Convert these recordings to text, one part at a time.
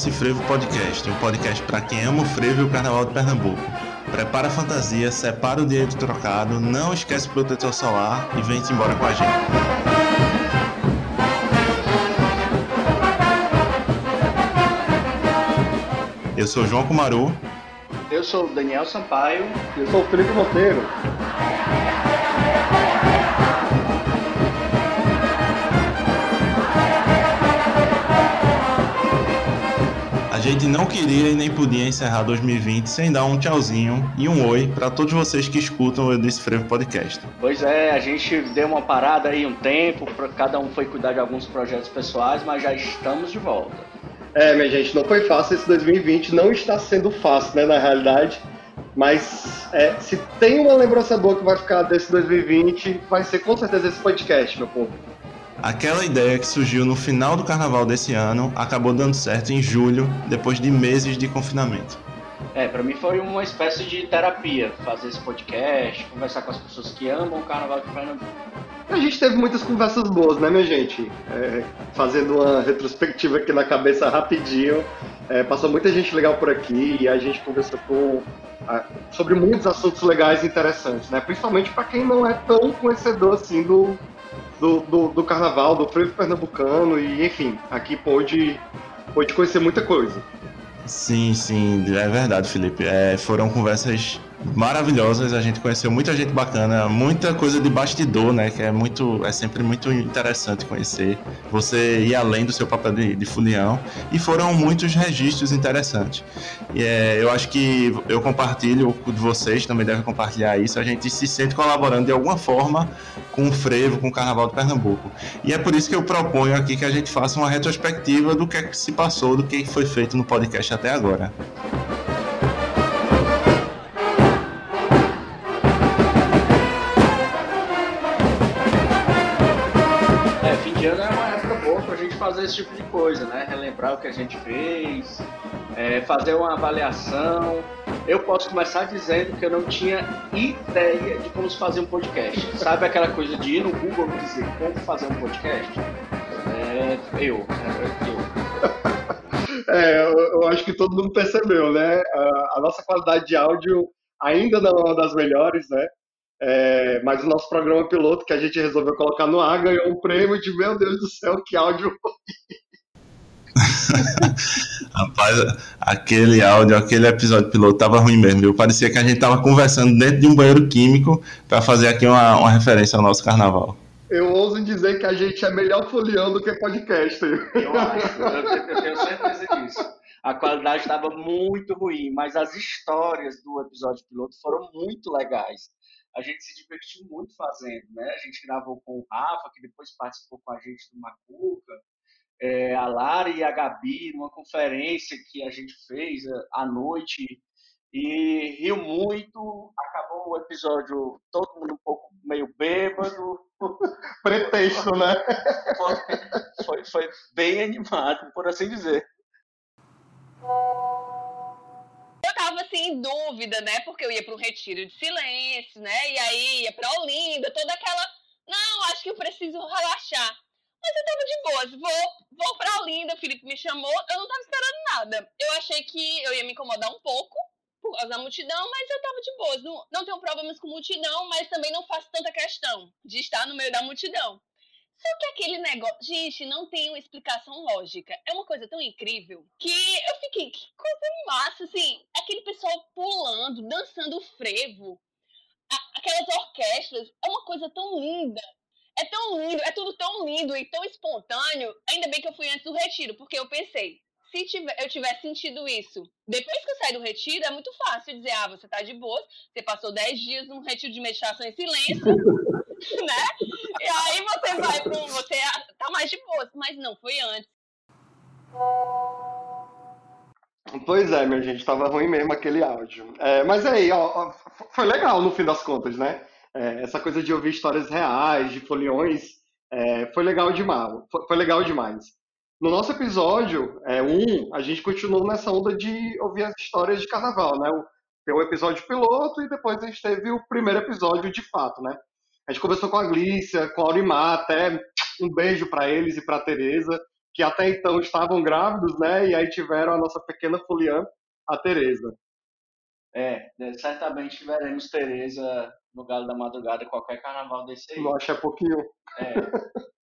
Desse Frevo Podcast, um podcast para quem ama o frevo e o carnaval de Pernambuco. Prepara a fantasia, separa o dinheiro trocado, não esquece o protetor solar e vem-te embora com a gente. Eu sou João Kumaru. Eu sou Daniel Sampaio. Eu sou Felipe Monteiro. A gente não queria e nem podia encerrar 2020 sem dar um tchauzinho e um oi para todos vocês que escutam o Desse Frevo Podcast. Pois é, a gente deu uma parada aí um tempo, cada um foi cuidar de alguns projetos pessoais, mas já estamos de volta. É, minha gente, não foi fácil esse 2020, não está sendo fácil, né, na realidade. Mas é, se tem uma lembrança boa que vai ficar desse 2020, vai ser com certeza esse podcast, meu povo. Aquela ideia que surgiu no final do carnaval desse ano acabou dando certo em julho, depois de meses de confinamento. É, para mim foi uma espécie de terapia fazer esse podcast, conversar com as pessoas que amam o carnaval de Pernambuco. A gente teve muitas conversas boas, né, minha gente? É, fazendo uma retrospectiva aqui na cabeça rapidinho. É, passou muita gente legal por aqui e a gente conversou com, a, sobre muitos assuntos legais e interessantes, né? Principalmente para quem não é tão conhecedor assim do, do, do, do carnaval, do frevo pernambucano e, enfim, aqui pôde, pôde conhecer muita coisa. Sim, sim, é verdade, Felipe. É, foram conversas maravilhosas, a gente conheceu muita gente bacana, muita coisa de bastidor, né? Que é muito, é sempre muito interessante conhecer. Você ir além do seu papel de, de e foram muitos registros interessantes. E é, eu acho que eu compartilho, de vocês também devem compartilhar isso. A gente se sente colaborando de alguma forma com o frevo, com o Carnaval de Pernambuco. E é por isso que eu proponho aqui que a gente faça uma retrospectiva do que, é que se passou, do que foi feito no podcast até agora. Esse tipo de coisa, né? Relembrar o que a gente fez, é, fazer uma avaliação. Eu posso começar dizendo que eu não tinha ideia de como se fazer um podcast. Sabe aquela coisa de ir no Google e dizer como fazer um podcast? É, eu, é, eu. É, eu, acho que todo mundo percebeu, né? A, a nossa qualidade de áudio ainda não é uma das melhores, né? É, mas o nosso programa piloto, que a gente resolveu colocar no ar, ganhou um prêmio de meu Deus do céu, que áudio Rapaz, aquele áudio, aquele episódio piloto tava ruim mesmo, viu? Parecia que a gente tava conversando dentro de um banheiro químico para fazer aqui uma, uma referência ao nosso carnaval. Eu ouso dizer que a gente é melhor folião do que podcast. Eu acho, eu tenho certeza disso. A qualidade estava muito ruim, mas as histórias do episódio piloto foram muito legais a gente se divertiu muito fazendo, né? A gente gravou com o Rafa, que depois participou com a gente do Macuca, é, a Lara e a Gabi, numa conferência que a gente fez é, à noite, e riu muito. Acabou o episódio todo mundo um pouco meio bêbado. Pretexto, né? Foi, foi, foi bem animado, por assim dizer assim em dúvida, né? Porque eu ia para um retiro de silêncio, né? E aí ia para Olinda, toda aquela. Não, acho que eu preciso relaxar. Mas eu tava de boas, vou, vou pra Olinda, o Felipe me chamou, eu não tava esperando nada. Eu achei que eu ia me incomodar um pouco por causa da multidão, mas eu tava de boas. Não, não tenho problemas com multidão, mas também não faço tanta questão de estar no meio da multidão. Só que aquele negócio. Gente, não tem uma explicação lógica. É uma coisa tão incrível que eu fiquei, que coisa massa, assim. Aquele pessoal pulando, dançando frevo, aquelas orquestras. É uma coisa tão linda. É tão lindo, é tudo tão lindo e tão espontâneo. Ainda bem que eu fui antes do retiro, porque eu pensei, se tiver, eu tivesse sentido isso depois que eu saí do retiro, é muito fácil dizer, ah, você tá de boa, você passou 10 dias num retiro de meditação em silêncio, né? E aí você vai pro. Você tá mais de boa, mas não, foi antes. Pois é, minha gente, tava ruim mesmo aquele áudio. É, mas aí, ó, foi legal no fim das contas, né? É, essa coisa de ouvir histórias reais, de foliões, é, foi legal demais. Foi, legal demais. No nosso episódio é, um, a gente continuou nessa onda de ouvir as histórias de carnaval, né? Tem o episódio piloto e depois a gente teve o primeiro episódio de fato, né? A gente conversou com a Glícia, com a Aurimar, até um beijo para eles e para a Tereza, que até então estavam grávidos, né? E aí tiveram a nossa pequena foliã, a Tereza. É, é, certamente veremos Tereza no Galo da Madrugada qualquer carnaval desse aí. Acho é pouquinho. É.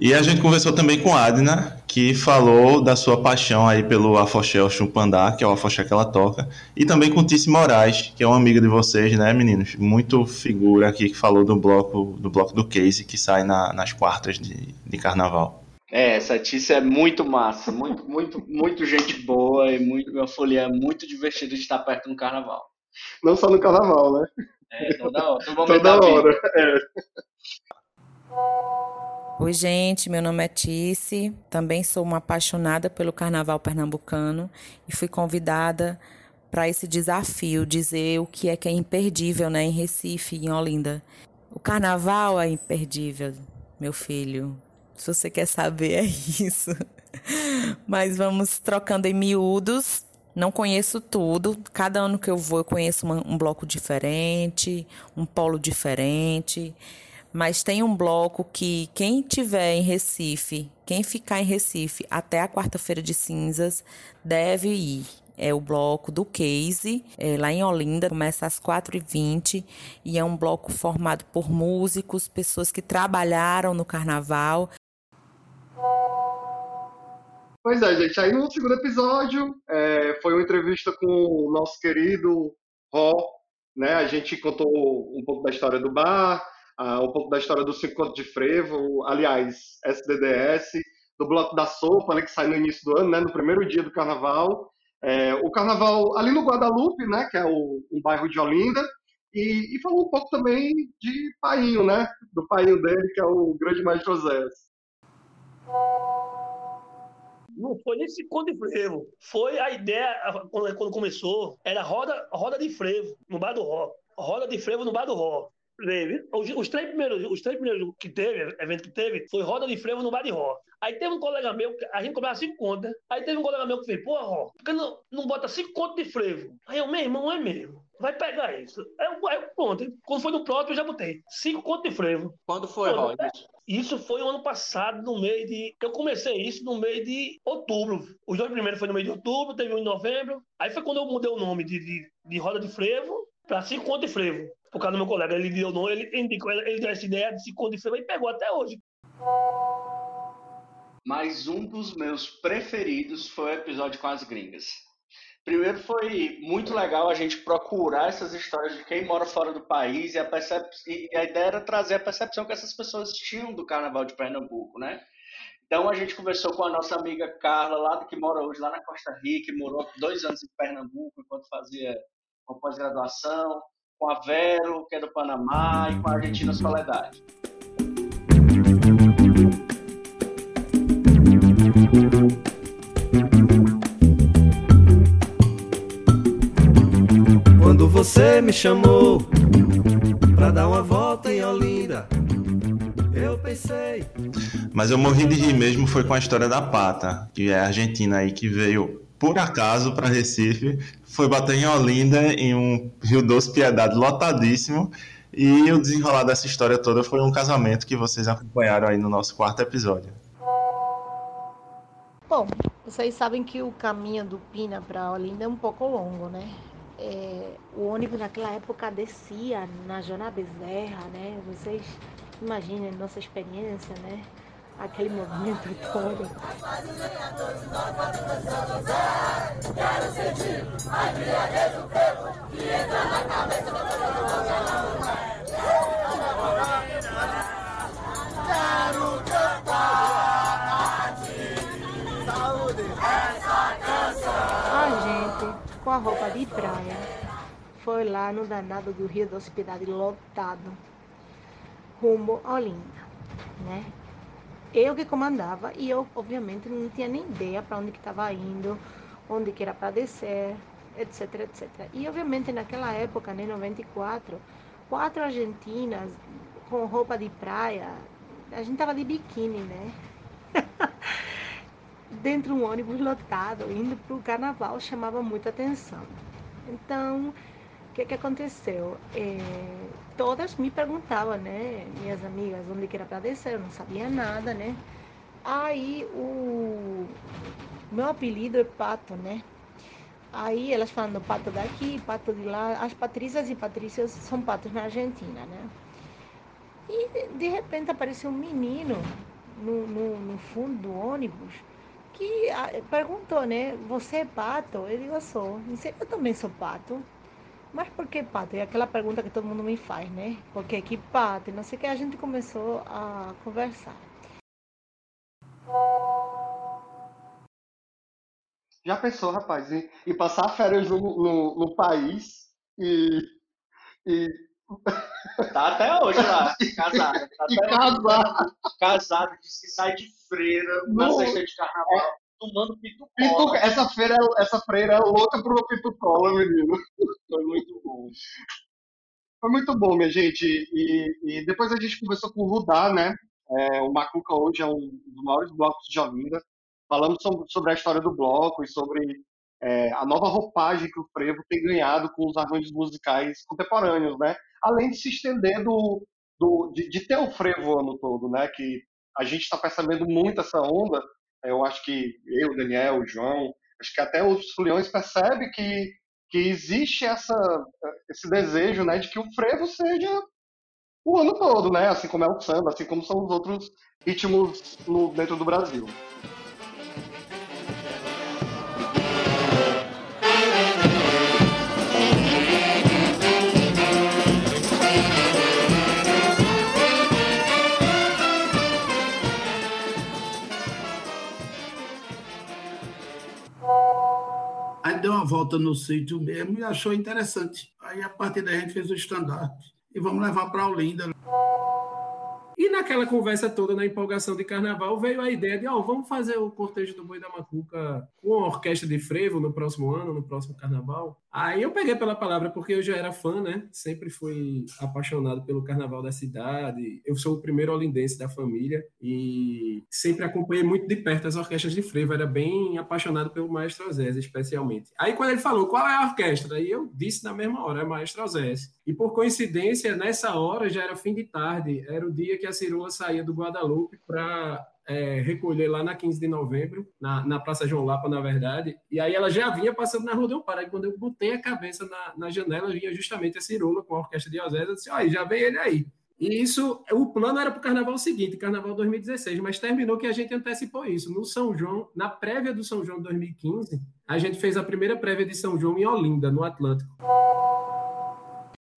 E a gente conversou também com a Adna, que falou da sua paixão aí pelo afoxé o Chumpandá, que é o afoxé que ela toca, e também com Tice Moraes, que é uma amiga de vocês, né, meninos? Muito figura aqui que falou do bloco do bloco do Case, que sai na, nas quartas de, de carnaval. É, essa Tice é muito massa, muito, muito, muito gente boa e muito, uma folia muito divertida de estar perto no carnaval. Não só no carnaval, né? É, toda hora. Toda hora. É. Oi, gente, meu nome é Tice, também sou uma apaixonada pelo carnaval pernambucano e fui convidada para esse desafio, dizer o que é que é imperdível né, em Recife, em Olinda. O carnaval é imperdível, meu filho. Se você quer saber, é isso. Mas vamos trocando em miúdos. Não conheço tudo. Cada ano que eu vou, eu conheço um bloco diferente, um polo diferente mas tem um bloco que quem tiver em Recife, quem ficar em Recife até a quarta-feira de cinzas, deve ir. É o bloco do Case, é, lá em Olinda, começa às 4h20 e é um bloco formado por músicos, pessoas que trabalharam no carnaval. Pois é, gente. Aí no segundo episódio é, foi uma entrevista com o nosso querido Ró, né? A gente contou um pouco da história do bar, uh, um pouco da história do Cinco de Frevo, aliás, SDDS, do Bloco da Sopa, né, que sai no início do ano, né, no primeiro dia do Carnaval. É, o Carnaval ali no Guadalupe, né, que é o, bairro de Olinda, e, e, falou um pouco também de Painho, né, do Painho dele, que é o grande Maestro Oséias. Não foi nem Cinco de Frevo. Foi a ideia, quando começou, era roda, roda de frevo, no bar do Ró. Roda de frevo no bar do Ró. Teve. Os, os, três primeiros, os três primeiros que teve, evento que teve, foi roda de frevo no bar de Ró. Aí teve um colega meu, a gente cobrava cinco contas. Aí teve um colega meu que fez, pô, Ró, por que não, não bota cinco contas de frevo? Aí eu, meu irmão, é mesmo. Vai pegar isso. Eu, aí eu pronto. Quando foi no próprio, eu já botei. Cinco contas de frevo. Quando foi, Ró? Isso foi o ano passado, no mês de. Eu comecei isso no mês de outubro. Os dois primeiros foi no mês de outubro, teve um em novembro. Aí foi quando eu mudei o nome de, de, de roda de frevo para cinco contas de frevo por causa do meu colega. Ele deu nome, ele indicou, ele deu essa ideia de se condicionar e pegou até hoje. Mas um dos meus preferidos foi o episódio com as gringas. Primeiro foi muito legal a gente procurar essas histórias de quem mora fora do país e a, percep... e a ideia era trazer a percepção que essas pessoas tinham do Carnaval de Pernambuco, né? Então a gente conversou com a nossa amiga Carla, lá que mora hoje lá na Costa Rica, morou dois anos em Pernambuco enquanto fazia uma pós-graduação com a Vero, que é do Panamá, e com a Argentina Soledade. Quando você me chamou pra dar uma volta em Olinda, eu pensei. Mas eu morri de rir mesmo foi com a história da Pata, que é a argentina aí que veio por acaso para Recife foi bater em Olinda em um Rio Doce Piedade lotadíssimo. E o desenrolar dessa história toda foi um casamento que vocês acompanharam aí no nosso quarto episódio. Bom, vocês sabem que o caminho do Pina para Olinda é um pouco longo, né? É, o ônibus naquela época descia na Jona Bezerra, né? Vocês imaginem nossa experiência, né? Aquele movimento todo. A gente, com a roupa de praia, foi lá no danado do Rio da Hospedade lotado, rumo a Olinda, né? Eu que comandava e eu, obviamente, não tinha nem ideia para onde que estava indo, onde que era para descer, etc, etc. E, obviamente, naquela época, né, 94, quatro argentinas com roupa de praia, a gente tava de biquíni, né? Dentro de um ônibus lotado, indo para o carnaval, chamava muita atenção. Então, que, que aconteceu? É, todas me perguntavam, né, minhas amigas, onde que era para descer, eu não sabia nada, né? Aí o meu apelido é Pato, né? Aí elas falando pato daqui, pato de lá. As Patrícias e Patrícias são patos na Argentina, né? E de repente apareceu um menino no, no, no fundo do ônibus que ah, perguntou, né? Você é pato? Eu digo, eu sou. Eu também sou pato. Mas por que pato? É aquela pergunta que todo mundo me faz, né? Por que que pato? Não sei o que. A gente começou a conversar. Já pensou, rapaz, e, e passar férias no, no, no país e, e Tá até hoje lá, casado. Tá até casado. Casado, diz que sai de freira na sexta de carnaval, tomando pitu Pitu- essa, feira, essa freira é louca pro Pitucola, menino. Foi muito bom. Foi muito bom, minha gente. E, e depois a gente conversou com o Rudá, né? É, o Macuca hoje é um dos maiores blocos de Olinda. Falamos sobre, sobre a história do bloco e sobre é, a nova roupagem que o frevo tem ganhado com os arranjos musicais contemporâneos, né? Além de se estender do, do- de, de ter o frevo o ano todo, né? Que a gente está percebendo muito essa onda. Eu acho que eu, Daniel, João, acho que até os foliões percebem que, que existe essa, esse desejo, né? De que o frevo seja o ano todo, né? Assim como é o samba, assim como são os outros ritmos no- dentro do Brasil. Volta no sítio mesmo e achou interessante. Aí a partir daí a gente fez o estandarte e vamos levar para Olinda. E naquela conversa toda, na empolgação de carnaval, veio a ideia de, ó, vamos fazer o cortejo do Boi da Macuca com a orquestra de frevo no próximo ano, no próximo carnaval. Aí eu peguei pela palavra porque eu já era fã, né? Sempre fui apaixonado pelo carnaval da cidade. Eu sou o primeiro olindense da família e sempre acompanhei muito de perto as orquestras de frevo. Era bem apaixonado pelo Maestro Zés, especialmente. Aí quando ele falou qual é a orquestra, aí eu disse na mesma hora, é Maestro Zés. E por coincidência, nessa hora já era fim de tarde, era o dia que a Cirula saía do Guadalupe para recolher lá na 15 de novembro, na, na Praça João Lapa, na verdade. E aí ela já vinha passando na Rua do Pará. E quando eu botei a cabeça na, na janela, vinha justamente a Cirula com a orquestra de Osés. Eu disse, olha, já vem ele aí. E isso, o plano era para o carnaval seguinte, carnaval 2016, mas terminou que a gente antecipou isso. No São João, na prévia do São João 2015, a gente fez a primeira prévia de São João em Olinda, no Atlântico.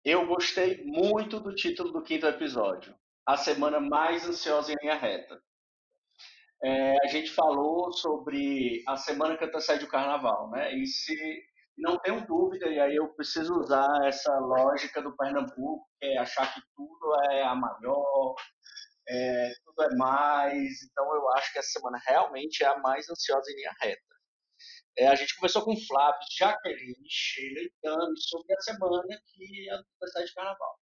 Eu gostei muito do título do quinto episódio. A semana mais ansiosa em linha reta. É, a gente falou sobre a semana que antecede o carnaval, né? E se não tenho dúvida, e aí eu preciso usar essa lógica do Pernambuco, que é achar que tudo é a maior, é, tudo é mais. Então eu acho que essa semana realmente é a mais ansiosa em linha reta. É, a gente conversou com Flávio, Jaqueline, Sheila e Tami sobre a semana que antecede o carnaval.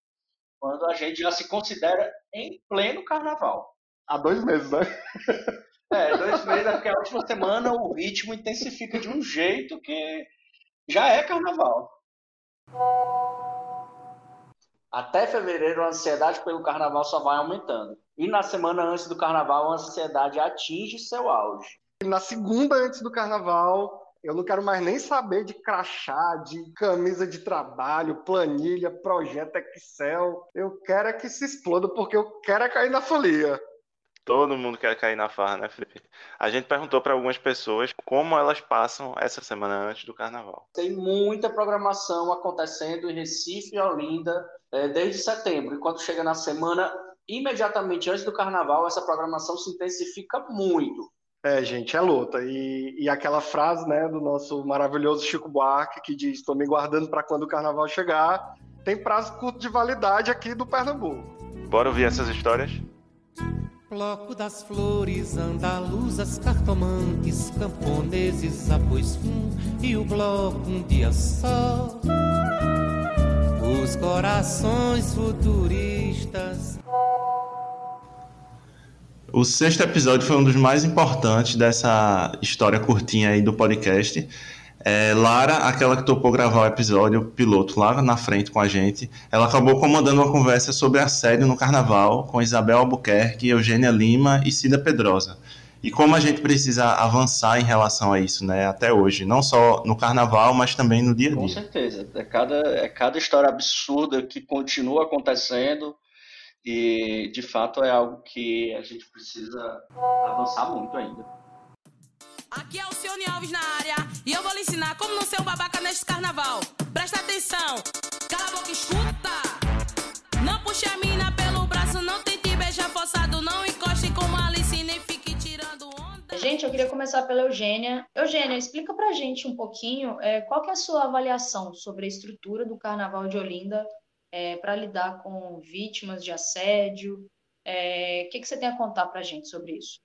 Quando a gente já se considera em pleno carnaval. Há dois meses, né? É, dois meses, é porque a última semana o ritmo intensifica de um jeito que já é carnaval. Até fevereiro, a ansiedade pelo carnaval só vai aumentando. E na semana antes do carnaval, a ansiedade atinge seu auge. E na segunda antes do carnaval, eu não quero mais nem saber de crachá, de camisa de trabalho, planilha, projeto Excel. Eu quero é que se exploda, porque eu quero é cair na folia. Todo mundo quer cair na farra, né, Felipe? A gente perguntou para algumas pessoas como elas passam essa semana antes do carnaval. Tem muita programação acontecendo em Recife e Olinda é, desde setembro. E quando chega na semana imediatamente antes do carnaval, essa programação se intensifica muito. É, gente, é luta. E, e aquela frase, né, do nosso maravilhoso Chico Buarque, que diz: Estou me guardando para quando o carnaval chegar, tem prazo curto de validade aqui do Pernambuco. Bora ouvir essas histórias? Bloco das flores, andaluzas, cartomantes, camponeses, após fim, e o bloco um dia só. Os corações futuristas. O sexto episódio foi um dos mais importantes dessa história curtinha aí do podcast. É, Lara, aquela que topou gravar o episódio piloto lá na frente com a gente, ela acabou comandando uma conversa sobre assédio no carnaval com Isabel Albuquerque, Eugênia Lima e Cida Pedrosa. e como a gente precisa avançar em relação a isso, né? Até hoje, não só no carnaval, mas também no dia a dia. Com certeza. É cada, é cada história absurda que continua acontecendo e, de fato, é algo que a gente precisa avançar muito ainda. Aqui é o Cione Alves na área e eu vou lhe ensinar como não ser um babaca neste carnaval. Presta atenção, cala a boca e escuta. Não puxe a mina pelo braço, não tente beijar forçado, não encoste como Alice, nem fique tirando onda. Gente, eu queria começar pela Eugênia. Eugênia, explica pra gente um pouquinho é, qual que é a sua avaliação sobre a estrutura do Carnaval de Olinda é, para lidar com vítimas de assédio. É, o que, que você tem a contar pra gente sobre isso?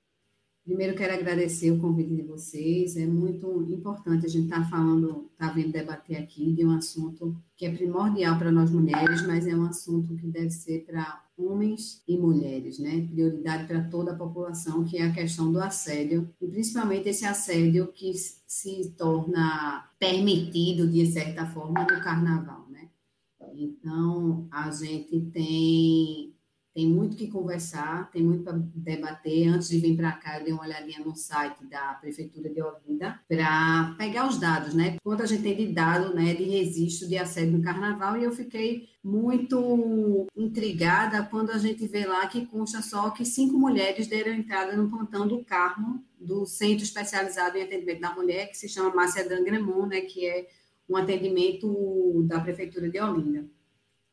Primeiro, quero agradecer o convite de vocês. É muito importante a gente estar tá falando, estar tá vindo debater aqui de um assunto que é primordial para nós mulheres, mas é um assunto que deve ser para homens e mulheres, né? Prioridade para toda a população, que é a questão do assédio, e principalmente esse assédio que se torna permitido, de certa forma, no carnaval, né? Então, a gente tem tem muito que conversar, tem muito para debater. Antes de vir para cá, eu dei uma olhadinha no site da Prefeitura de Olinda para pegar os dados, né? Quanto a gente tem de dado né, de registro de assédio no carnaval, e eu fiquei muito intrigada quando a gente vê lá que consta só que cinco mulheres deram entrada no plantão do Carmo, do Centro Especializado em Atendimento da Mulher, que se chama Márcia Dangremon, né, que é um atendimento da Prefeitura de Olinda.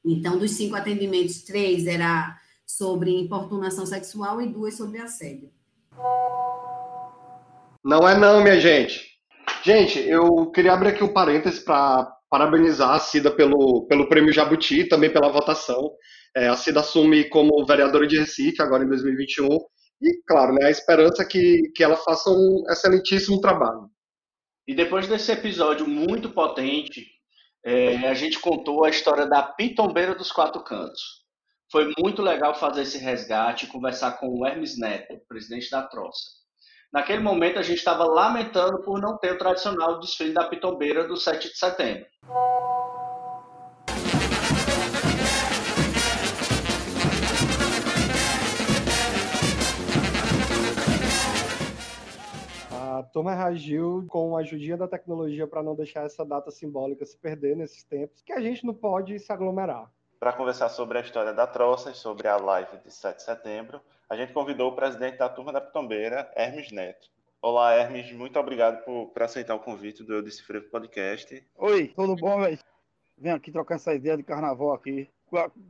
Então, dos cinco atendimentos, três era sobre importunação sexual e duas sobre assédio. Não é não, minha gente. Gente, eu queria abrir aqui um parênteses para parabenizar a Cida pelo, pelo prêmio Jabuti e também pela votação. É, a Cida assume como vereadora de Recife agora em 2021 e, claro, né, a esperança é que, que ela faça um excelentíssimo trabalho. E depois desse episódio muito potente, é, a gente contou a história da Pitombeira dos Quatro Cantos. Foi muito legal fazer esse resgate e conversar com o Hermes Neto, presidente da Troça. Naquele momento, a gente estava lamentando por não ter o tradicional desfile da pitombeira do 7 de setembro. A turma reagiu com a ajudinha da tecnologia para não deixar essa data simbólica se perder nesses tempos, que a gente não pode se aglomerar para conversar sobre a história da Troça e sobre a live de 7 de setembro, a gente convidou o presidente da turma da Pitombeira, Hermes Neto. Olá, Hermes, muito obrigado por, por aceitar o convite do Eu Disse Frevo Podcast. Oi, tudo bom, velho? Vem aqui trocar essa ideia de carnaval aqui,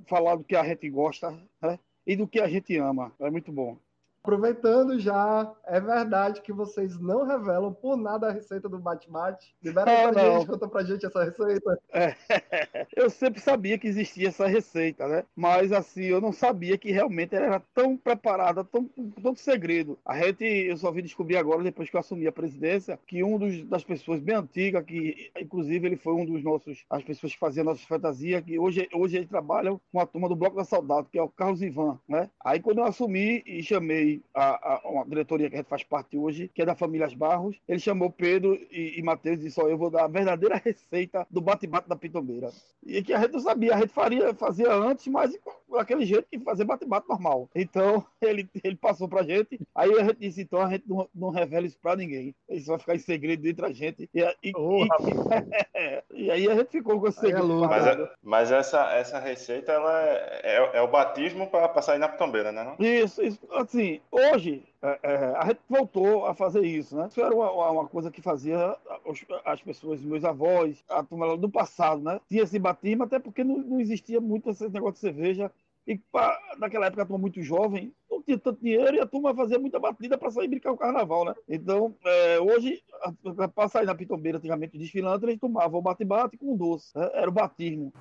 falar do que a gente gosta né? e do que a gente ama. É muito bom. Aproveitando já, é verdade que vocês não revelam por nada a receita do bate-bate? Libera é, pra não. gente, conta pra gente essa receita. É, eu sempre sabia que existia essa receita, né? Mas assim, eu não sabia que realmente ela era tão preparada, tão tanto segredo. A gente, eu só vim descobrir agora, depois que eu assumi a presidência, que um dos, das pessoas bem antigas, que inclusive ele foi um dos nossos, as pessoas que faziam nossas fantasias, que hoje, hoje ele trabalha com a turma do Bloco da Saudade, que é o Carlos Ivan, né? Aí quando eu assumi e chamei a, a, uma diretoria que a gente faz parte hoje, que é da família Barros. Ele chamou Pedro e, e Matheus e disse: Ó, eu vou dar a verdadeira receita do bate-bate da pitombeira. E que a gente não sabia, a gente faria, fazia antes, mas daquele jeito que fazer bate-bate normal. Então, ele, ele passou pra gente. Aí a gente disse: então a gente não, não revela isso pra ninguém. Isso vai ficar em segredo entre a gente. E, e, oh, e, e aí a gente ficou com esse é segredo. É mas, é, mas, essa, essa receita ela é, é, é o batismo para sair na pitombeira, né? Não? Isso, isso, assim, Hoje, é, é, a gente voltou a fazer isso, né? Isso era uma, uma coisa que fazia as pessoas, meus avós, a turma do passado, né? Tinha esse batismo, até porque não, não existia muito esse negócio de cerveja. E pra, naquela época a turma muito jovem, não tinha tanto dinheiro e a turma fazia muita batida para sair brincar o carnaval, né? Então, é, hoje, para sair na pitombeira, antigamente desfilando, eles tomavam bate-bate com doce. Né? Era o batismo.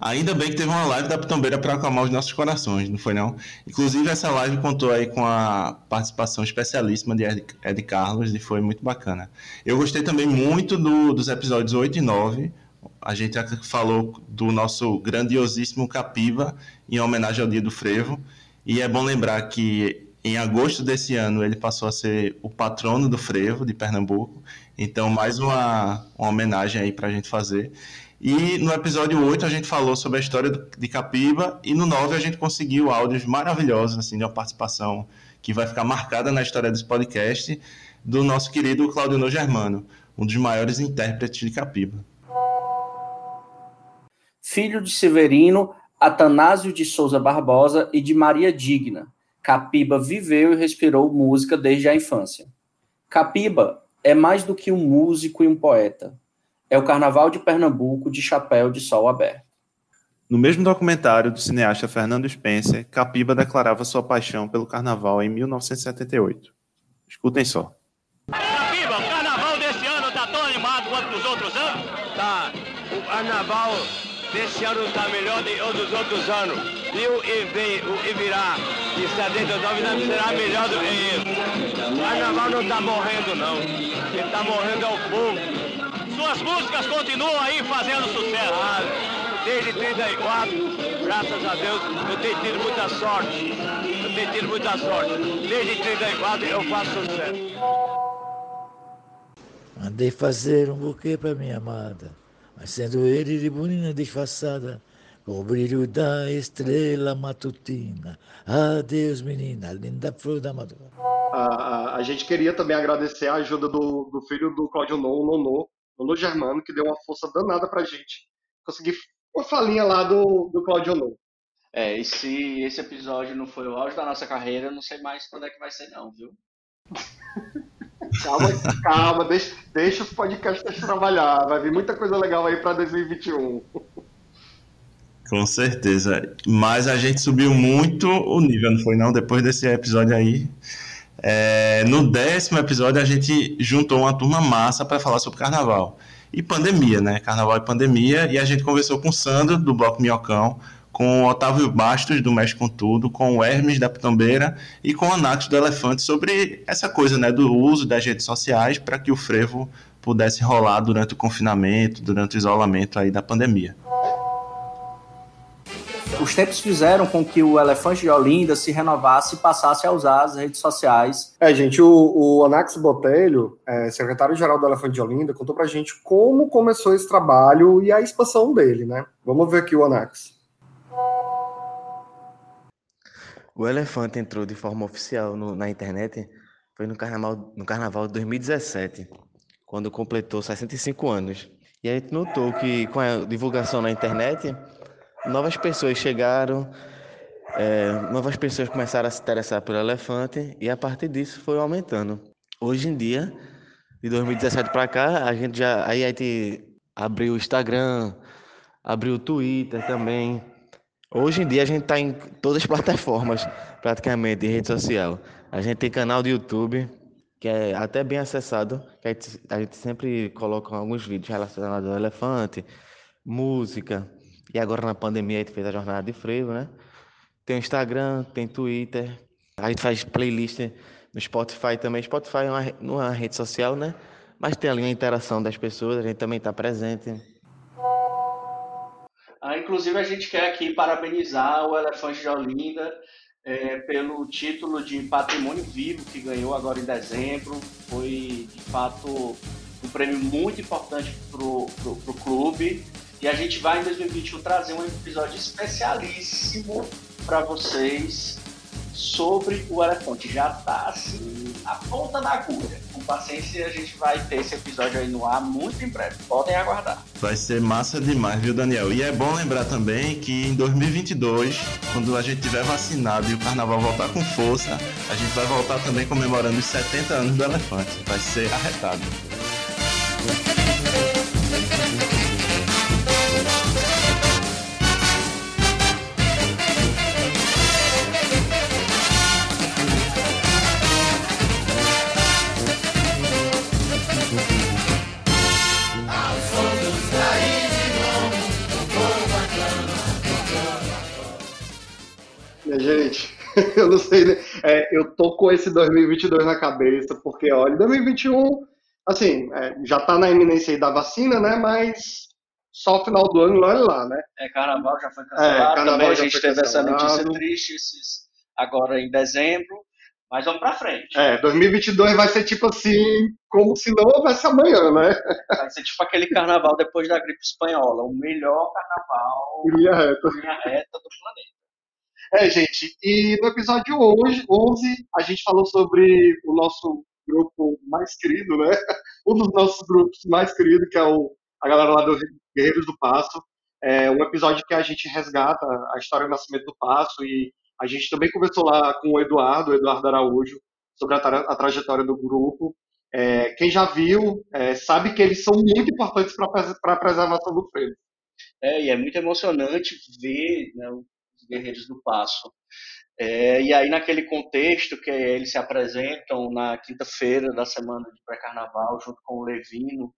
Ainda bem que teve uma live da Pitombeira para acalmar os nossos corações, não foi não? Inclusive essa live contou aí com a participação especialíssima de Ed, Ed Carlos e foi muito bacana. Eu gostei também muito do, dos episódios 8 e 9. A gente falou do nosso grandiosíssimo Capiva em homenagem ao Dia do Frevo. E é bom lembrar que em agosto desse ano ele passou a ser o patrono do frevo de Pernambuco. Então, mais uma, uma homenagem aí para a gente fazer. E no episódio 8 a gente falou sobre a história de Capiba e no 9 a gente conseguiu áudios maravilhosos assim de uma participação que vai ficar marcada na história desse podcast do nosso querido Claudio Germano, um dos maiores intérpretes de Capiba. Filho de Severino, Atanásio de Souza Barbosa e de Maria Digna, Capiba viveu e respirou música desde a infância. Capiba é mais do que um músico e um poeta. É o Carnaval de Pernambuco de chapéu de sol aberto. No mesmo documentário do cineasta Fernando Spencer, Capiba declarava sua paixão pelo carnaval em 1978. Escutem só. Capiba, o carnaval desse ano tá tão animado quanto nos outros anos? Tá. O carnaval desse ano tá melhor do que dos outros anos. E o e, o Ibirá de 79 não será melhor do que isso. O carnaval não tá morrendo, não. Quem tá morrendo é o povo. Suas músicas continuam aí fazendo sucesso. Ah, desde 34, graças a Deus, eu tenho tido muita sorte. Eu tenho tido muita sorte. Desde 34 eu faço sucesso. Mandei fazer um buquê para minha amada, mas sendo ele de bonina disfarçada, com o brilho da estrela matutina. Adeus, menina, linda flor da madrugada. A, a, a, gente queria também agradecer a ajuda do, do filho do Claudio No, Nono, Nono Germano, que deu uma força danada pra gente. Consegui uma falinha lá do, do Claudio No. É, e se esse episódio não foi o auge da nossa carreira, eu não sei mais quando é que vai ser não, viu? Calma, calma, deixa, deixa os podcasts trabalhar. Vai vir muita coisa legal aí para 2021. Com certeza. Mas a gente subiu muito o nível, não foi não? Depois desse episódio aí. É, no décimo episódio a gente juntou uma turma massa para falar sobre carnaval. E pandemia, né? Carnaval e pandemia. E a gente conversou com o Sandro, do Bloco Minhocão, com o Otávio Bastos, do Mexe com Tudo, com o Hermes, da Pitambeira, e com o Anax, do Elefante, sobre essa coisa, né? Do uso das redes sociais para que o frevo pudesse rolar durante o confinamento, durante o isolamento aí da pandemia os tempos fizeram com que o Elefante de Olinda se renovasse e passasse a usar as redes sociais. É, gente, o, o Anax Botelho, é, secretário-geral do Elefante de Olinda, contou pra gente como começou esse trabalho e a expansão dele, né? Vamos ver aqui o Anax. O Elefante entrou de forma oficial no, na internet foi no carnaval, no carnaval de 2017, quando completou 65 anos. E a gente notou que com a divulgação na internet, novas pessoas chegaram, é, novas pessoas começaram a se interessar pelo elefante e a partir disso foi aumentando. Hoje em dia, de 2017 para cá, a gente já aí a gente abriu o Instagram, abriu o Twitter também. Hoje em dia a gente está em todas as plataformas, praticamente, de rede social. A gente tem canal do YouTube, que é até bem acessado, que a gente, a gente sempre coloca alguns vídeos relacionados ao elefante, música, e agora na pandemia a gente fez a jornada de frevo, né? Tem o Instagram, tem Twitter. A gente faz playlist no Spotify também. Spotify é uma, é uma rede social, né? Mas tem ali uma interação das pessoas, a gente também está presente. Ah, inclusive a gente quer aqui parabenizar o Elefante de Olinda é, pelo título de Patrimônio Vivo que ganhou agora em dezembro. Foi de fato um prêmio muito importante para o clube e a gente vai em 2021 trazer um episódio especialíssimo para vocês sobre o elefante. Já tá assim, a ponta da agulha. Com paciência, a gente vai ter esse episódio aí no ar muito em breve. Podem aguardar. Vai ser massa demais, viu, Daniel? E é bom lembrar também que em 2022, quando a gente tiver vacinado e o carnaval voltar com força, a gente vai voltar também comemorando os 70 anos do elefante. Vai ser arretado. Eu não sei, né? é, eu tô com esse 2022 na cabeça, porque, olha, 2021, assim, é, já tá na iminência da vacina, né? Mas só final do ano, olha lá, né? É, carnaval já foi cancelado. É, carnaval a gente teve essa notícia triste esses, agora em dezembro. Mas vamos pra frente. É, 2022 vai ser tipo assim, como se não houvesse amanhã, né? Vai ser tipo aquele carnaval depois da gripe espanhola, o melhor carnaval linha reta. linha reta do planeta. É, gente, e no episódio hoje, 11, a gente falou sobre o nosso grupo mais querido, né? Um dos nossos grupos mais queridos, que é o, a galera lá do Guerreiros do Passo. É um episódio que a gente resgata a história do nascimento do Passo e a gente também conversou lá com o Eduardo, o Eduardo Araújo, sobre a, tra- a trajetória do grupo. É, quem já viu é, sabe que eles são muito importantes para a preservação do frevo. É, e é muito emocionante ver né, Guerreiros do Passo. É, e aí, naquele contexto que eles se apresentam na quinta-feira da semana de pré-carnaval, junto com o Levino,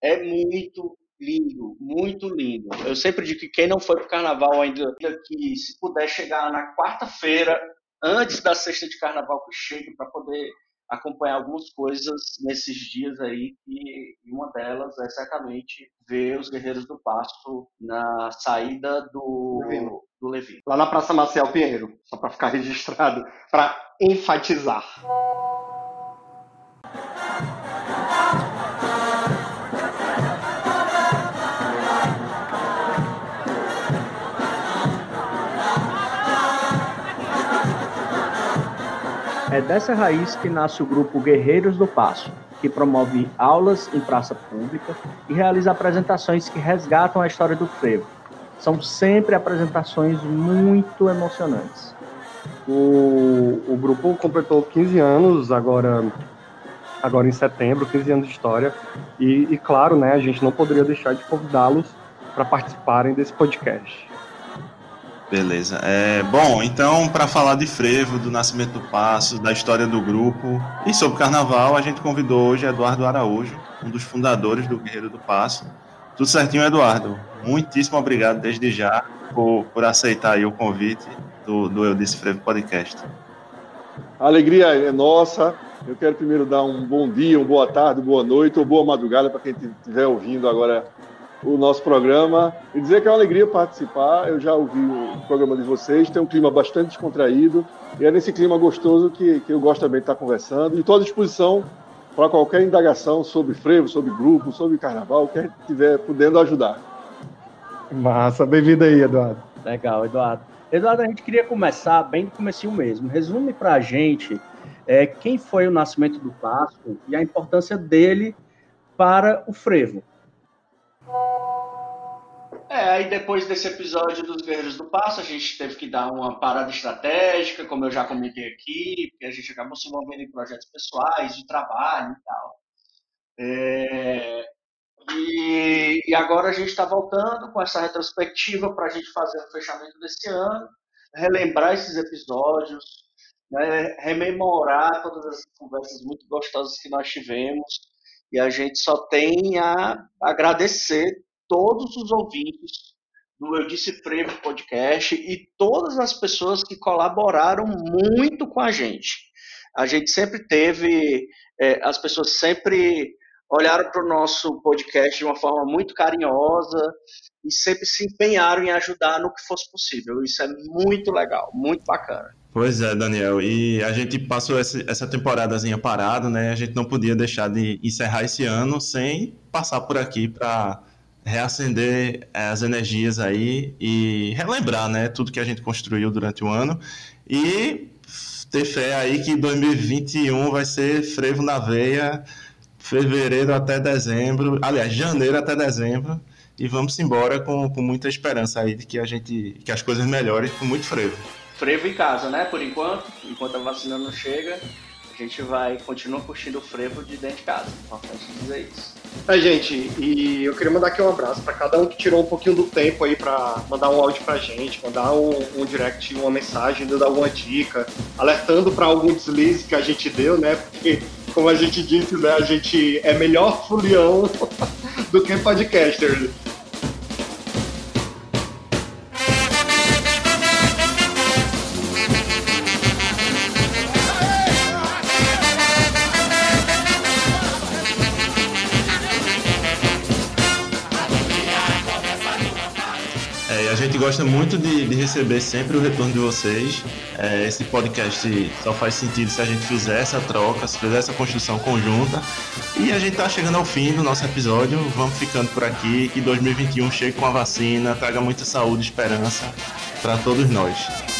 é muito lindo, muito lindo. Eu sempre digo que quem não foi para o carnaval ainda, que se puder chegar na quarta-feira, antes da sexta de carnaval, que chegue para poder acompanhar algumas coisas nesses dias aí, e uma delas é certamente ver os Guerreiros do Passo na saída do. Do Levino. Lá na Praça Marcial Pinheiro, só para ficar registrado, para enfatizar. É dessa raiz que nasce o grupo Guerreiros do Passo, que promove aulas em praça pública e realiza apresentações que resgatam a história do frevo. São sempre apresentações muito emocionantes. O, o grupo completou 15 anos agora, agora em setembro, 15 anos de história. E, e claro, né, a gente não poderia deixar de convidá-los para participarem desse podcast. Beleza. É, bom, então, para falar de frevo, do nascimento do passo, da história do grupo e sobre carnaval, a gente convidou hoje Eduardo Araújo, um dos fundadores do Guerreiro do Passo. Tudo certinho, Eduardo? Muitíssimo obrigado desde já por, por aceitar o convite do, do Eu Disse Frevo Podcast. A alegria é nossa. Eu quero primeiro dar um bom dia, uma boa tarde, boa noite ou boa madrugada para quem estiver ouvindo agora o nosso programa e dizer que é uma alegria participar. Eu já ouvi o programa de vocês, tem um clima bastante descontraído e é nesse clima gostoso que, que eu gosto também de estar conversando. E estou à disposição para qualquer indagação sobre frevo, sobre grupo, sobre carnaval, que a gente estiver podendo ajudar. Massa, bem-vindo aí, Eduardo. Legal, Eduardo. Eduardo, a gente queria começar bem do comecinho mesmo. Resume para a gente é, quem foi o nascimento do Passo e a importância dele para o frevo. É, aí depois desse episódio dos Guerreiros do Passo, a gente teve que dar uma parada estratégica, como eu já comentei aqui, porque a gente acabou se envolvendo em projetos pessoais, de trabalho e tal. É, e, e agora a gente está voltando com essa retrospectiva para a gente fazer o fechamento desse ano, relembrar esses episódios, né, rememorar todas as conversas muito gostosas que nós tivemos. E a gente só tem a agradecer todos os ouvintes do Eu Disse Frevo Podcast e todas as pessoas que colaboraram muito com a gente. A gente sempre teve, é, as pessoas sempre olharam para o nosso podcast de uma forma muito carinhosa e sempre se empenharam em ajudar no que fosse possível. Isso é muito legal, muito bacana. Pois é, Daniel. E a gente passou essa, temporadazinha parado, né? A gente não podia deixar de encerrar esse ano sem passar por aqui para reacender as energias aí e relembrar, né, tudo que a gente construiu durante o ano e ter fé aí que 2021 vai ser frevo na veia, fevereiro até dezembro, aliás, janeiro até dezembro e vamos embora com, com muita esperança aí de que a gente que as coisas melhorem com muito frevo. Frevo em casa, né? Por enquanto, enquanto a vacina não chega, a gente vai continuar curtindo o frevo de dentro de casa. Importante dizer isso. É, gente, e eu queria mandar aqui um abraço para cada um que tirou um pouquinho do tempo aí para mandar um áudio pra gente, mandar um, um direct, uma mensagem, dando alguma dica, alertando para algum deslize que a gente deu, né? Porque, como a gente disse, né, a gente é melhor fulião do que podcaster. Gosta muito de, de receber sempre o retorno de vocês. É, esse podcast só faz sentido se a gente fizer essa troca, se fizer essa construção conjunta. E a gente está chegando ao fim do nosso episódio. Vamos ficando por aqui. Que 2021 chegue com a vacina, traga muita saúde e esperança para todos nós.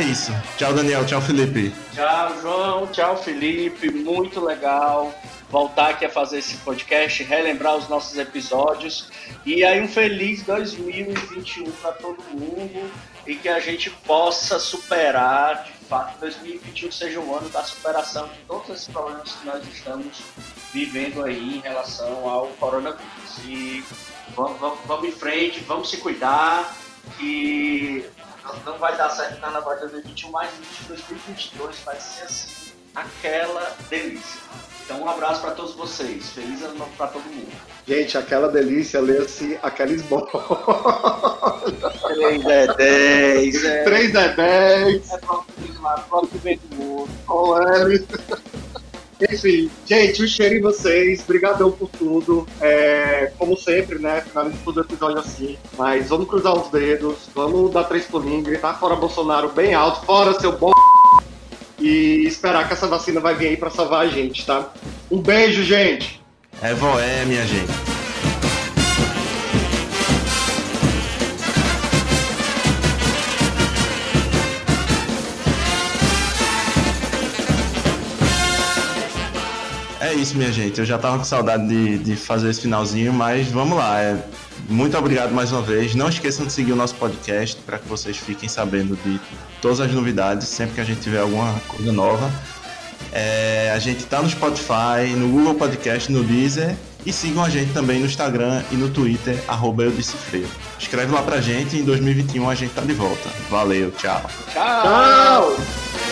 É isso. Tchau, Daniel. Tchau, Felipe. Tchau, João. Tchau, Felipe. Muito legal voltar aqui a fazer esse podcast, relembrar os nossos episódios. E aí, um feliz 2021 para todo mundo e que a gente possa superar, de fato, 2021 seja um ano da superação de todos esses problemas que nós estamos vivendo aí em relação ao coronavírus. E vamos, vamos, vamos em frente, vamos se cuidar, que não vai dar certo Carnaval de 2021, mas 2022 vai ser assim, aquela delícia. Então, um abraço para todos vocês. Feliz ano novo para todo mundo. Gente, aquela delícia, lê-se aquela esbola. 3 é 10. É... 3 é 10. É pronto, lá, pronto que vem do mundo. Olha. Enfim, gente, um cheiro em vocês. Obrigadão por tudo. É, como sempre, né? Finalizo todo episódio assim. Mas vamos cruzar os dedos. Vamos dar três pulinhos, gritar fora Bolsonaro bem alto. Fora seu bom. E esperar que essa vacina vai vir aí pra salvar a gente, tá? Um beijo, gente. É voé, minha gente. Isso, minha gente. Eu já tava com saudade de, de fazer esse finalzinho, mas vamos lá. É, muito obrigado mais uma vez. Não esqueçam de seguir o nosso podcast para que vocês fiquem sabendo de todas as novidades, sempre que a gente tiver alguma coisa nova. É, a gente tá no Spotify, no Google Podcast, no Deezer. E sigam a gente também no Instagram e no Twitter, arroba eu disse. Escreve lá pra gente e em 2021 a gente tá de volta. Valeu, tchau. Tchau. Tchau.